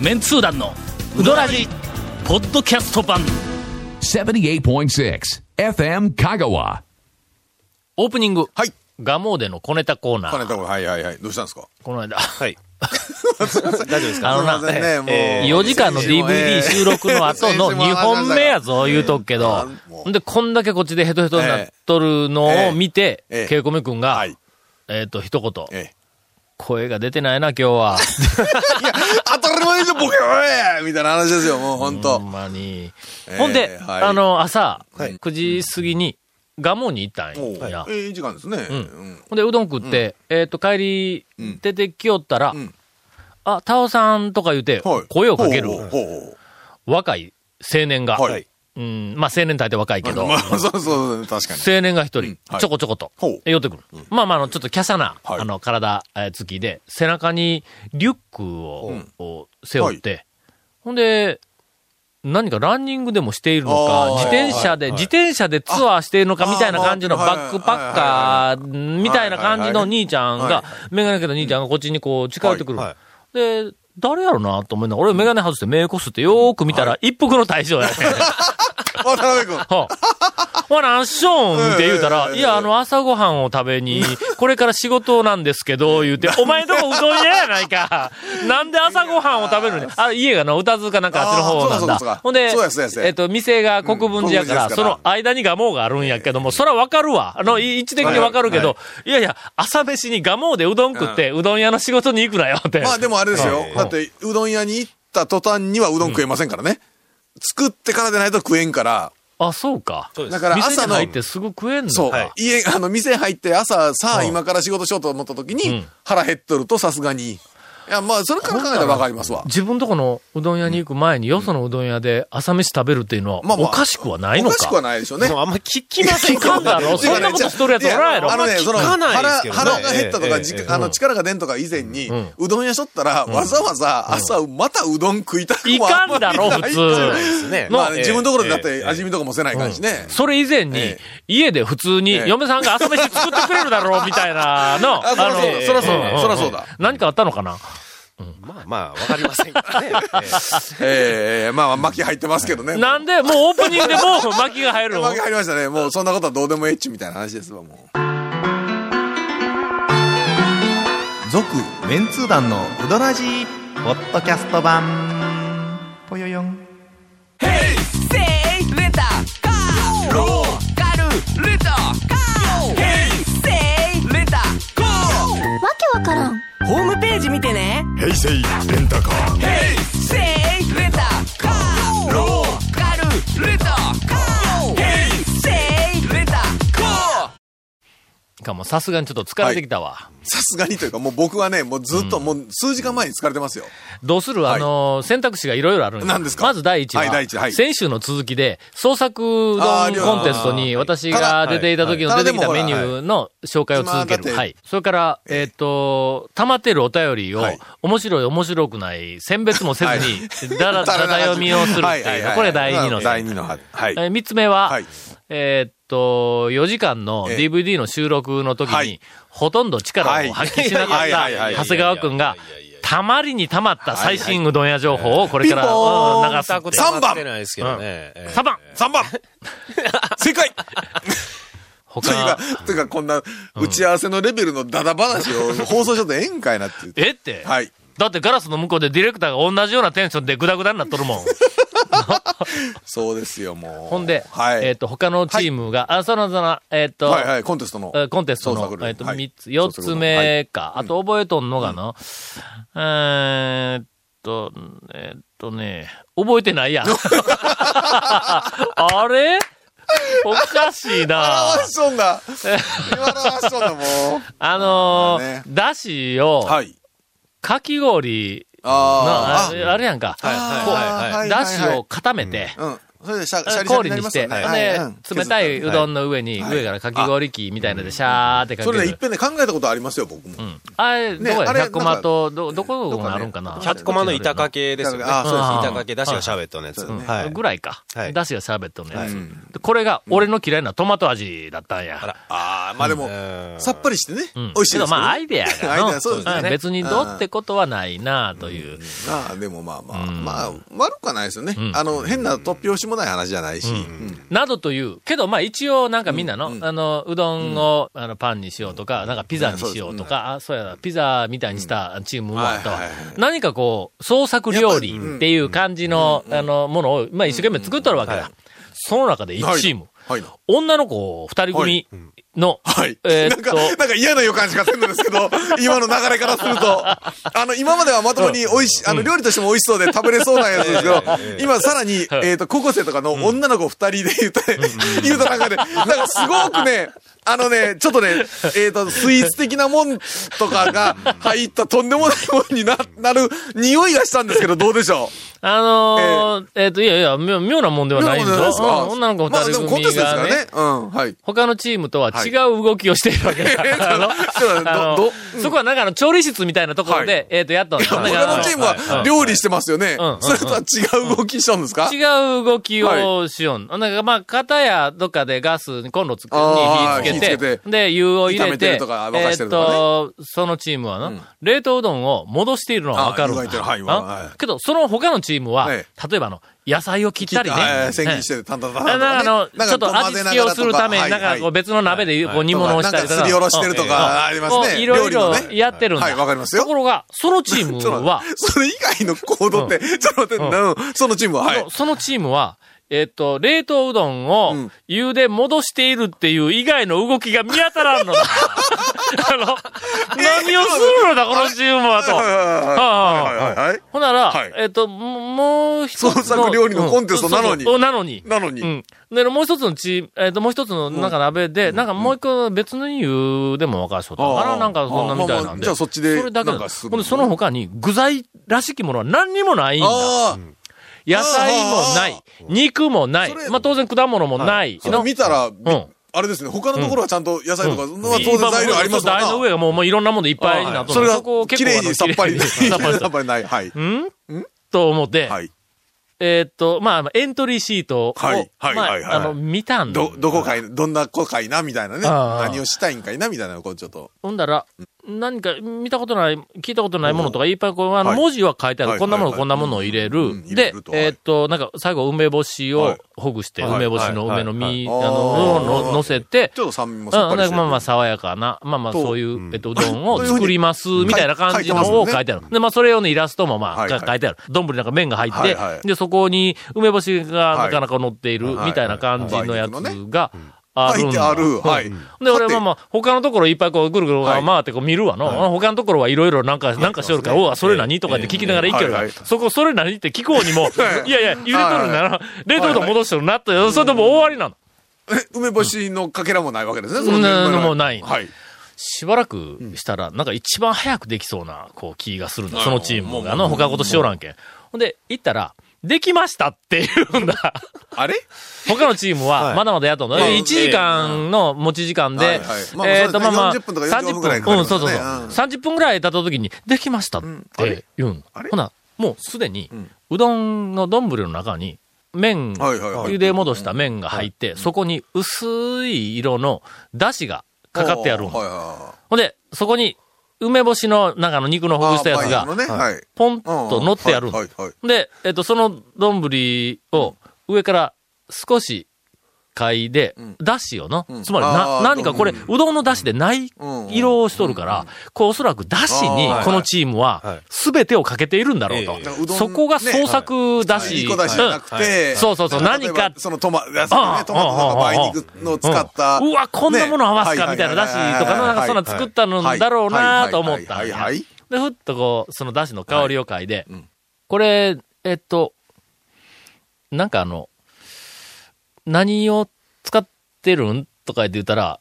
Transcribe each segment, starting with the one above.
メンツー団のウドラジポッドキャスト版。78.6 FM Kagawa. オープニングはい。ガモーデの小ネタコーナー。金田君、はいはいはい。どうしたんですか？この間。はい。大丈夫ですか？あのなすいませんね、もう。4時間の DVD 収録の後の 2本目やぞ、言うとくけど。も、ほんで、こんだけこっちでヘトヘトになっとるのを見てええ。ええ、ケイコメ君がはい、えっと、一言、え声が出てないな、今日は。え。いや、当たり前でボケおいみたいな話ですよ、もう本ほ当んまに。ええほんで、はいあの、朝、はい9時過ぎに、ガモに行ったんや。ええ時間ですね。うんほんで、うどん食って、えっと、帰りうん、出てきよったらん、あ、タオさんとか言うてはい、声をかける若い青年がう、はい。うん、まあ青年大体若いけど、まあ、そうそう、確かに。青年が一人。ちょこちょこと。寄ってくる。まあまあ、あの、ちょっと華奢な、はい。あの、体えーつきで、背中にリュックを、を背負って、ほんで、何かランニングでもしているのか自転車で、自転車でツアーしているのかみたいな感じのバックパッカーみたいな感じの兄ちゃんはいが、メガネかけた兄ちゃんがこっちにこう近寄ってくる。で、誰やろなと思いながら、俺メガネ外して目こすってよーく見たら、一服の大将やね。渡辺君。はあ、ほら、ショーンって言うたら、ええいや、あの、朝ごはんを食べに、これから仕事なんですけど、言うて、お前んとこうどん屋やないか。なんで朝ごはんを食べるのにあ、家がな、歌津かなんかあっちの方なんだ。ほんでえっと、店が国分寺やから、その間にガモがあるんやけども、そらわかるわ。あの、い位置的にわかるけど、いやいや、朝飯にガモでうどん食って、うどん屋の仕事に行くなよって。まあでもあれですよは。いだって、うどん屋に行った途端にはうどん食えませんからね。作ってからでないと食えんから。あ、そうか。そうです。だから店朝の、に入ってすぐ食えんのそうか。、家、あの、店入って朝、さあうん今から仕事しようと思った時にうん、腹減っとるとさすがに。いや、まあ、それから考えたらわかりますわ。自分とこのうどん屋に行く前に、よそのうどん屋で朝飯食べるっていうのは、まあまあ。おかしくはないのか？おかしくはないでしょうね。あんま聞きませんいかんだろそんなことしとるやつおらんやろ。いあのね、その、聞かないです腹、腹が減ったとか、あの、力が出んとか以前にん、うどん屋しとったら、わざわざ朝、またうどん食いたくいもかんだろ、普ない通。ですね。まあ自分のところでだっえてえ味見とかもせないかんしね。それ以前にえ、家で普通にええ。嫁さんが朝飯作ってくれるだろう、みたいなの。あそらそうだそらそうだそらそうだ。何かあったのかな？まあまあ、わかりませんからね。えええまあ、巻き入ってますけどね。なんで、もうオープニングでもう 巻きが入るの？巻き入りましたね。もうそんなことはどうでもええっちみたいな話ですわ、もう。続メンツー団のウドラジーポッドキャスト版ぽよよんねさすがにちょっと疲れてきたわ。さすがにというか、もう僕はね、もうずっと、もう数時間前に疲れてますよ。どうする？はい。あの、選択肢がいろいろあるんです。か？まず第一は、はい先週の続きで、創作うどんあーコンテストに私が出ていた時のはい。出てきたはいメニューの紹介を続ける。はい。それから、えっと、溜まってるお便りをはい、面白い面白くない、選別もせずに、だら だら読みをするみたいな。これ第二の。第二の、はい。えー三つ目は、はいえーっと、4時間のええ。DVD の収録の時に、はい。ほとんど力を発揮しなかった長谷川くんが、たまりにたまった最新うどん屋情報をこれから、流す。え三番ってないですけどね。ええ。3番。3 番正解。というか他、、というかこんな打ち合わせのレベルのダダ話を放送しとってええんかいなって言って。えって、はい。だってガラスの向こうでディレクターが同じようなテンションでグダグダになっとるもん。そうですよ、もう。ほんで、はい。えーっと、他のチームが、あ、その、その、えーっと、はいはい、コンテストの。えーコンテストのえっと、はい三つ、四つ目か。あと覚えとんのがな。えーっと、えーっとね、覚えてないやん。あれ？おかしいなあ。しとんだ。今のはしとんだ、もう。あのー、だしを、はい。かき氷の、あああれやんか。こう。だしを固めて、うん。それでシャ、シャリシャリ氷にして、なりますよね。ではい。うん。冷たいうどんの上に、はい上からかき氷機みたいなのでシャーってかける。それね、いっぺんね、考えたことありますよ、僕も。うん。あれ、どこや、あれ百駒と、ど、どこがあるんかな？100コマの板掛けですよね。あそうです。板掛けだしがシャーベットのやつ。そうですね。はい。ぐらいか。はい。だしがシャーベットのやつ。うんでこれが、俺の嫌いなトマト味だったんや。あら。あああ、まあでも、さっぱりしてね、うん。美味しいですけどまあ、アイデアがのアイデアそうですね。ん別にどうってことはないなという。まあでもまあまあ、まあ、悪くはないですよね。あの、変な突拍子もない話じゃないし。うん。などという、けどまあ一応なんかみんなの、あの、うどんを、あのパンにしようとか、なんかピザにしようとか、あ、そうやな、ピザみたいにしたチームもあったわ何かこう、創作料理っていう感じの、あの、ものを、まあ一生懸命作っとるわけだ。その中で1チーム、はい。女の子2人組の、はい。えーっなんか、と、なんか嫌な予感しかせんのですけど、今の流れからすると、あの、今まではまともに美味しい、あの、料理としても美味しそうで食べれそうなやつですけど、今さらに、えっと、高校生とかの女の子二人で言って、言うた中で、なんかすごくね、あのね、ちょっとね、えっと、スイーツ的なもんとかが入ったとんでもないもんにな、なる匂いがしたんですけど、どうでしょあのー、えっ、と、いやいや、妙妙なもんでうはないんだですか？うん女の子まあで二人もコンテストです組がね、からね。うん、はい。他のチームとは違う動きをしているわけだ。あのそこはなんかあの調理室みたいなところで、はい。えっ、と、やっとんだ他のチームはいは料理してますよね。うん。それとは違う動きしたんですか？違う動きをしよん。なんかまあ、型やどっかでガスにコンロつくに火つけて、てで、湯を入れてえっ、とそのチームはな、冷凍うどんを戻しているのはわかるんけど、その他のチームは、え例えばあの、野菜を切ったりね。あ千切りして、タンタンタンタンとあなんかあの、ちょっと味付けをするために、なんかこう別の鍋でこう煮物をしたりとか。すりおろしてるとかありますね。いろいろやってるんだ。はい、わかりますよ。ところが、そのチームは、それ以外の行動って、ちょっと待って、うん。そのチームは、はい。そのチームは、えっと、冷凍うどんをん湯で戻しているっていう以外の動きが見当たらんのだ。あの、何をするのだ、このチームはと。はい。ほんなら、はいえっと、ももう一つの。創作料理のコンテストなのになのに。なのに。うん。で、もう一つのチーム、えっ、と、もう一つのなんか鍋で、なんかもう一個別の湯でも分からしとったのかなああなんかそんなみたいなんで。じゃあそっちでそれだけほんで、その他に具材らしきものは何にもないんだ。野菜もない。肉もない。まあ当然果物もない。それ見たら、ん。あれですね、他のところはちゃんと野菜とか、まあ当然材料ありますもん台の上がもうもういろんなものでいっぱいになっとるそれがこを、結綺麗にさっぱり、さっぱりさっぱりない。はい。ん？と思って、はい。えーっと、まあ、エントリーシートを、はい。はい。まあはい。はい。あの、見たんだ。ど、どこかい、どんな子かいな、みたいなね。ああ何をしたいんかいな、みたいな、こうちょっと。ほんだら、何か見たことない、聞いたことないものとかいっぱいこう、あの、はい文字は書いてある。はいこんなもの、はいこんなものを入れる。でえーっと、なんか、最後、梅干しをはい。ほぐして、はい。梅干しの梅の実、あはいの、をの乗せて、ちょっと酸味もまあまあ、爽やかな、まあまあ、とそういう、えっと、うどんを作ります、みたいな感じのを書いてある。で、まあ、それ用のイラストもまあ、書いてある。丼なんか麺が入って、で、そこに梅干しがはい。なかなか乗っている、はいみたいな感じのやつが、あるんだ。ある。はい。で、俺はまあ、他のところいっぱいこう、ぐるぐるはい回ってこう見るわの。他のところはいろいろなんか、なんかしよるから、おわ、それ何？とかって聞きながら行けるからはいはい、そこ、それ何？って聞こうにも、いやいや、茹でとるんだな。冷凍うどん戻してるなって、それでもう終わりなの。え梅干しのかけらもないわけですね。うんそのもうないはい。しばらくしたら、なんか一番早くできそうな、こう、気がするんだ。そのチームが、あの、他のことしよらんけん。ほんで、行ったら、できましたって言うんだ。あれ？他のチームは、まだまだやっとんの。まあ1時間の持ち時間でえっと、まあまあ、40分とか45分ぐらいかかりうん、そうそうそう。うん。30分ぐらい経った時に、できましたって言うん。ほな、もうすでに、うどんの丼の中に、麺、茹で戻した麺が入って、そこに薄い色の出汁がかかってあるんほんで、そこに、梅干しの中の肉のいほぐしたやつが。ポンと乗ってある。で、えっと、その丼を上から少し嗅いで、だしをの、つまりな、何かこれ、うどんのだしでないうん色をしとるから、こうおそらくだしにこのチームははい。すべてをかけているんだろうと。そこが創作だし。いい子だしじゃなくて、うん。そうそうそう。何か。そのトマ、トマトとか梅肉の使った。うんうわ、こんなもの合わすかね。みたいなだしとかの、なんかそんな作ったのだろうなと思ったんや。はい。で、ふっとこう、そのだしの香りを嗅いで、これ、えっと、なんかあの、何を使ってるん？とか言って言ったら、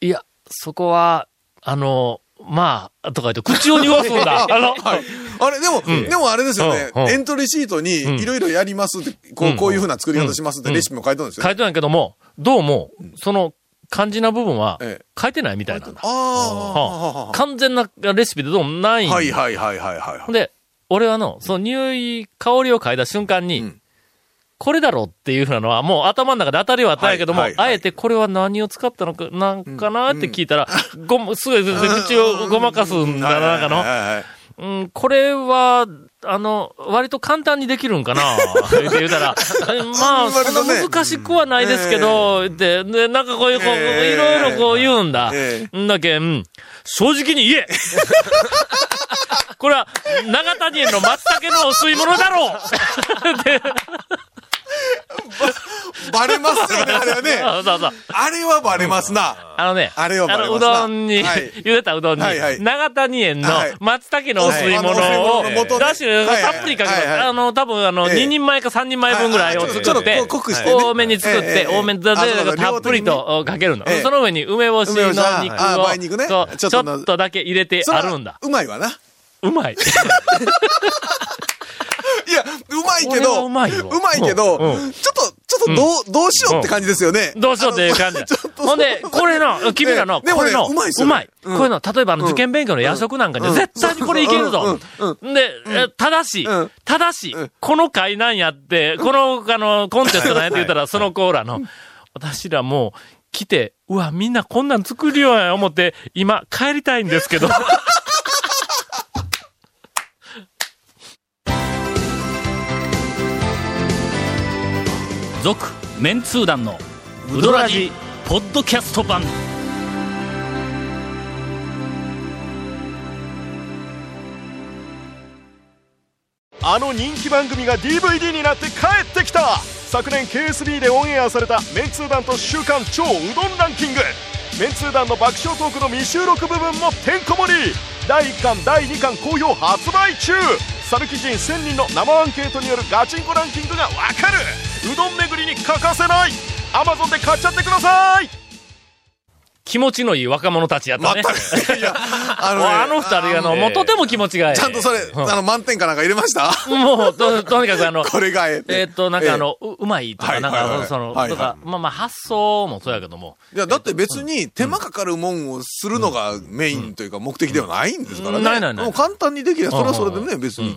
いや、そこは、あの、まあ、とか言って口を濁すんだ。あの、はい。あれ、でも、でもあれですよねうんうん。エントリーシートに、いろいろやりますって、こう、こういうふうな作り方しますってレシピも書いてるんですよ書。いてないけども、どうも、その、肝心な部分はええ、書いてないみたいなんだ。あ完全なレシピでどうもないはいはいはいはいはい。で、俺はの、その匂い、香りを嗅いだ瞬間に、うんこれだろうっていうふうなのは、もう頭の中で当たりはあったんやけども、はいはいはい。あえてこれは何を使ったのか、なんかなって聞いたら、ごも、すごい、口をごまかすんだな、なんかの。うん、これは、あの、割と簡単にできるんかなって言ったら、まあ、そんな難しくはないですけど、って、で、なんかこういう、こう、ええいろいろこう言うんだ。えんだけん、正直に言え。これは、長谷園の松茸のお吸い物だろう で バレますよね、あれはね。そうそうそう。あれはバレますな。あのね、あれはバレの、うますなどんに、はい 茹でたうどんに、はいはい長谷園のはい松茸のお吸い物はいあのお吸い物のを、素ねだしたっぷりかけます。はいはいはいあの、多分あの、ええ2人前か3人前分ぐらいを作って多めに作って、ええ多めで、であそうそうたっぷりとかけるのええ。その上に梅干しの肉あを、ちちょっとだけ入れてあるんだ。うまいわな。うまい。いけど、はうまいよ。うまいけど、ちょっと、ちょっとどう、どうしようって感じですよね。どうしようっていう感じ ほんで、これの、君らの、これの、うまいっすよね。うまい。うの、例えばあの、受験勉強の夜食なんかに絶対にこれいけるぞ。で、えただしうん、ただし、この会なんやって、この、あの、コンテストなんやって言ったら、そのコーラの、私らもう、来て、うわ、みんなこんなん作るよや思って、今、帰りたいんですけど。続、メンツー団の、ウドラジ、ポッドキャスト版。あの人気番組が DVD になって帰ってきた。昨年 KSB でオンエアされたメンツー団と週刊超うどんランキング。メンツー団の爆笑トークの未収録部分もてんこ盛り。第1巻第2巻好評発売中。サルキ人1000人の生アンケートによるガチンコランキングがわかる。うどん巡りに欠かせない。Amazon で買っちゃってください。気持ちのいい若者たちやったね。いや、あの 二人あの、もうとても気持ちがいい。ちゃんとそれ、あの、満点かなんか入れました？もう、と、とにかくあの、これがえええーっと、なんかあの、ううまいとか、なんか、その、とか、まあまあ、発想もそうやけども。いや、だって別に手間かかるもんをするのがメインというか目的ではないんですからね。ないないない。もう簡単にできれば、それはそれでね、別に。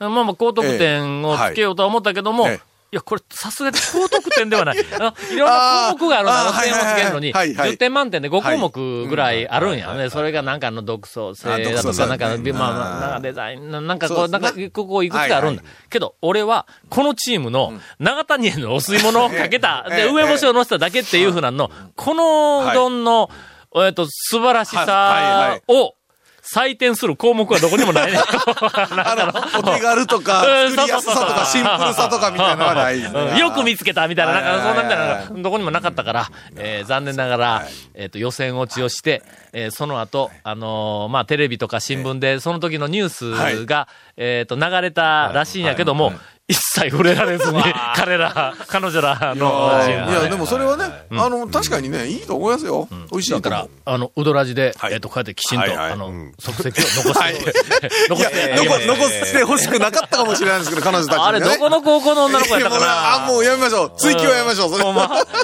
まあまあ、高得点をつけようとは思ったけども、ええいや、これ、さすがに高得点ではない。いろんな項目があるんだ、あー点をつけるのに、はいはいはい。10点満点で5項目ぐらいあるんやね。それがなんかあの独創性あだとか、なんか、ねまあなんかデザイン、ななんかこう、なんか、ここいくつかあるんだ。けど、俺は、このチームの、長谷園のお吸い物をかけた、で、ええ梅干しを乗せただけっていうふうなの、このうどんの、えっと、素晴らしさを、採点する項目はどこにもないね。あの、お手軽とか、うん作りやすさとか、シンプルさとかみたいなのがないですね。うん。よく見つけたみたいな、なんか、そんなみたいなのがどこにもなかったから、えー残念ながら、えっと、予選落ちをして、えーその後、あのーまあ、テレビとか新聞で、その時のニュースが、えっと、流れたらしいんやけども、一切触れられずに、彼ら、彼女らのいや、でもそれはね、あの、確かにね、いいと思いますよ。美味しいから、あの、うどらじで、はい。えっと、こうやってきちんと、はいはい。あの、足跡を 残して、残いやして、残残してほしくなかったかもしれないですけど、彼女たち。あれ、どこの高校の女の子やったかいやもうなあ、もうやめましょう。追求はやめましょう。それ。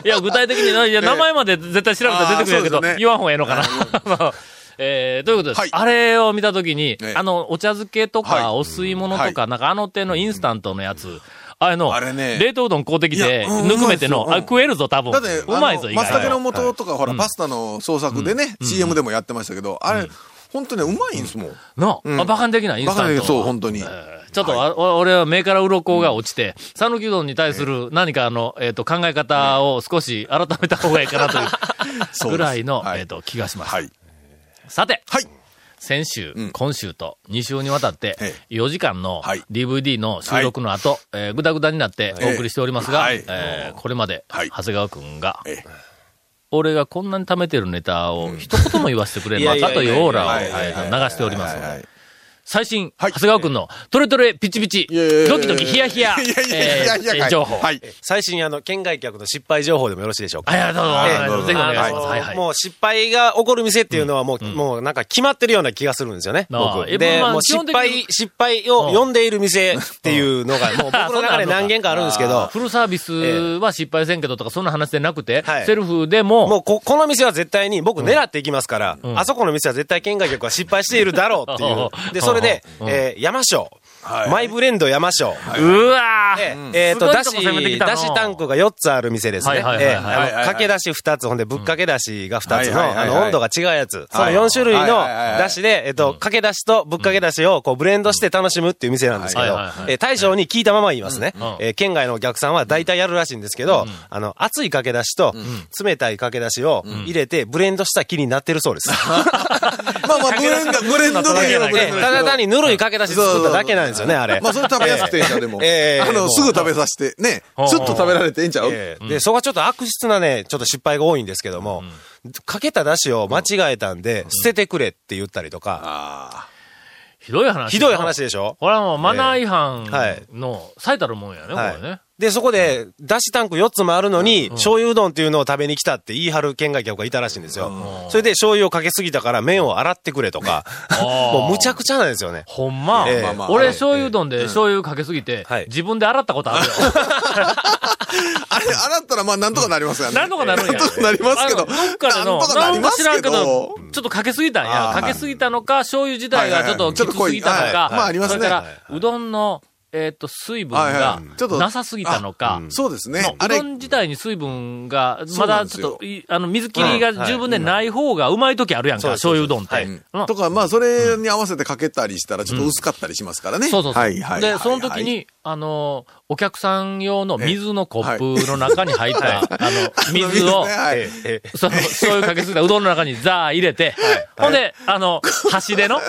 いや、具体的に、いや、名前まで絶対調べたら出てくるんやけど、言わん方がええのかな。えー、ということです？はい。あれを見たときに、ええ。あの、お茶漬けとか、はい。お吸い物とか、なんかあの手のインスタントのやつ、あれの、あれね。冷凍うどん買うてきいて、ぬくめての、あ、食えるぞ、多分。だって、うまいぞ、意。松茸の素とか、ほら、パスタの創作でね、CM でもやってましたけど、あれ、本当ね、うまいんですもん。の、うん。あバカにできないインスタント。そう、本当に。えーちょっと、俺は目から鱗が落ちて、讃岐うどんに対する何かあの、えっ、と、考え方を少し改めた方がいいかなという ぐらいの、はい。えっ、と、気がします。はい。さて、はい。先週、うん。今週と2週にわたってえ、4時間のはい。DVD の収録の後、えーぐだぐだになってお送りしておりますが、はい。えーこれまで、はい。長谷川くんが、ええ。俺がこんなに貯めてるネタを一言も言わせてくれんのかというオーラを流しております最新、はい。長谷川くんのトレトレピチピチ、ドキドキヒヤヒヤ、いやいやいやいや。いやえー情報。はい。最新、あの、県外客の失敗情報でもよろしいでしょうか？あ、いや、どうぞ、はい。どうぞ。ぜひお願いします。はい。はい。もう失敗が起こる店っていうのはもう、もうなんか決まってるような気がするんですよね。僕。えで、まあもう失敗、失敗を呼んでいる店っていうのが、もう僕の中で何軒かあるんですけど、フルサービスは失敗せんけどとか、そんな話でなくて、はい。セルフでも、もうこ、この店は絶対に僕狙っていきますから、あそこの店は絶対県外客は失敗しているだろうっていう。で、それで、うんえー山椒。マイブレンド山椒。うわえー。ええ。ーと、だし、だしタンクが4つある店ですね。はいはいはいはいえーあのかけだし2つ、ほんでぶっかけだしが2つの、あの、温度が違うやつ。その4種類のだしで、えっと、かけだしとぶっかけだしをこうブレンドして楽しむっていう店なんですけどえー大将に聞いたまま言いますね。えー県外のお客さんは大体やるらしいんですけど、あの、熱いかけだしと冷たいかけだしを入れてブレンドした気になってるそうです。まあまあ、ブレンド、ブレンドで言えばブレンドですけただ単にぬるいかけだし作っただけなんですよね、あれ。まあ、それ食べやすくていいんちゃうでも。ええ。あの、すぐ食べさせて、ね、スッと食べられていいんちゃう？ええ。で、そこはちょっと悪質なね、ちょっと失敗が多いんですけども、かけた出汁を間違えたんで、捨ててくれって言ったりとか、あひどい話。ひどい話でしょ？これはもうマナー違反はい。の最たるもんやね、こはれね。い。。で、そこで、だしタンク4つもあるのに、醤油うどんっていうのを食べに来たって言い張る県外客がいたらしいんですよ。それで醤油をかけすぎたから麺を洗ってくれとか、もうむちゃくちゃなんですよね。ほんま？ええ。まあ俺醤油うどんで醤油かけすぎてはい、自分で洗ったことあるよ。あれ、洗ったらまあ、なんとかなりますよね。なんとかなるんや。なんとかなりますけど。あのどっかでの、なんとか知らんけどど。、ちょっとかけすぎたんや。かけすぎたのか、醤油自体がちょっときつすぎたのはいか、まあありますねそれから、うどんの、えっと、水分はいがなさすぎたのか、そうですね。うど、ん自体に水分が、そまだちょっとい、あの、水切りが十分でない方がうまい時あるやんか、そうです醤油うどんって。はい。うん。とか、まあ、それに合わせてかけたりしたら、ちょっと薄かったりしますからね。そうそうそう。はいはい。で、その時はい、に、あの、お客さん用の水のコップの中に入った、あの、水を、その、醤油かけすぎたうどんの中にザー入れて、ほんで、あの、箸での、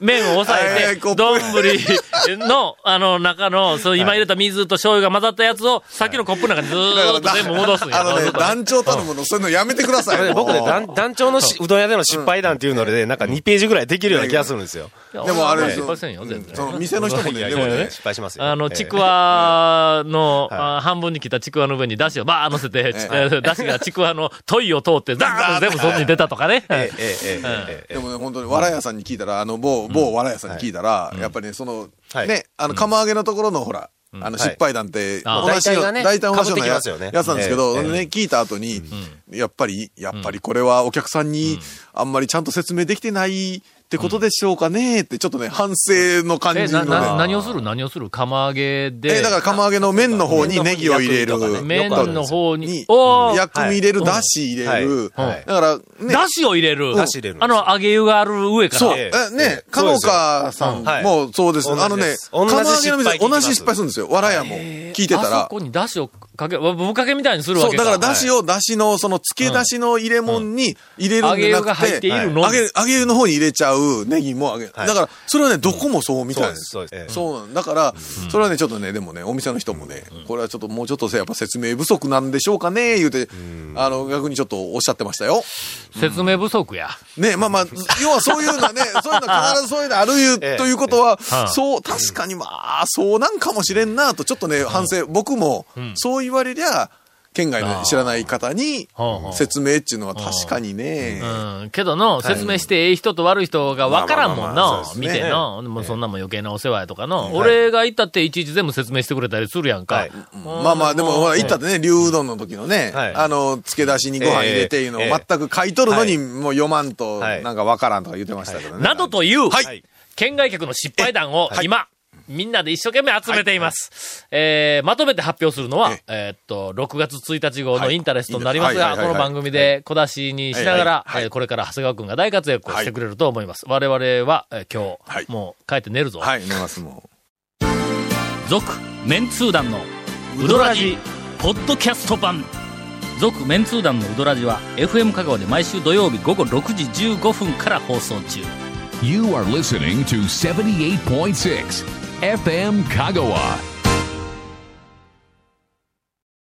麺を押さえて、丼の、あの、中の、その今入れた水と醤油が混ざったやつを、さっきのコップの中にずーっと全部戻すんや。あのね、団長頼むの、そういうのやめてください。僕ね、団団長のしうどん屋での失敗談っていうので、なんか2ページぐらいできるような気がするんですよ。でもあれ失敗せんよ、全然。その店の人もね、でもね、失敗しますよ。あの、ええちくわの、あ半分に切ったちくわの上にだしをバー乗せて、ちえーだしがちくわの問いを通って、ザーッと全部そっちに出たとかね。でもね、本当に、わら屋さんに聞いたら、あの、某、某わら屋さんに聞いたら、やっぱりね、その、はい。ね、あの、釜揚げのところの、ほら、あの、失敗談って、あ同じよう、大体がね大体同じようなや被ってきますよね。やつなんですけど、ええね、聞いた後に、やっぱり、やっぱりこれはお客さんに、あんまりちゃんと説明できてないってことでしょうかねって、ちょっとね、反省の感じのね。な、何をする？何をする？釜揚げで。え、だから釜揚げの麺の方にネギを入れる。麺の方にに、、おー薬味入れる、だし入れる。はいはいだから、ね、だしを入れる。だし入れるあの、揚げ湯がある上から。そう。ええ、えね、かのかさんはいもそうです。あのね釜揚げの店、同じ失敗するんですよ。わらやも。聞いてたあそら。こにだしをかけ、ぶかけみたいにするわそう、けか。だからだしを、だしの、その、漬け出しの入れ物に入れるんじゃな揚げ湯が入く、って揚げ、揚げ湯の方に入れちゃうネギも揚げ、だはい。から、それはね、どこもそうみたいです。そうです。そうなんだから、それはね、ちょっとね、でもね、お店の人もね、これはちょっともうちょっとやっぱ説明不足なんでしょうかね、言うて、あの、逆にちょっとおっしゃってましたよ。説明不足や。ね、まあまあ、要はそういうのはね、そういうのは必ずそういうのあるいう ええ。ということはは、いそう、確かにまあ、そうなんかもしれんなと、ちょっとね、反省、僕も、そう言われりゃ、県外の知らない方に説明っていうのは確かにね、うん。けどの、説明してええ人と悪い人が分からんもんな見ての。もうそんなもん余計なお世話やとかの。俺が行ったっていちいち全部説明してくれたりするやんか。はい。まあまあ、でも、ほら、行ったってね、竜うどんの時のね、はい。あの、漬け出しにご飯入れていうのをええ全く買い取るのに、もう読まんと、はい。なんかわからんとか言ってましたけどね。などという、はい。県外客の失敗談を今、みんなで一生懸命集めています。えー、まとめて発表するのは、えーっと、6月1日号のインタレストになりますが、はい。はい。はいはいこの番組で小出しにしながら、はい。はい。えーこれから長谷川くんが大活躍をしてくれると思います。我々は、えー今日、はい。もう帰って寝るぞ。はい、寝ます、も続、メンツー団のウドラジ、ポッドキャスト版。続、メンツー団のウドラジは、FM 香川で毎週土曜日午後6時15分から放送中。You are listening to 78.6 FM Kagawa.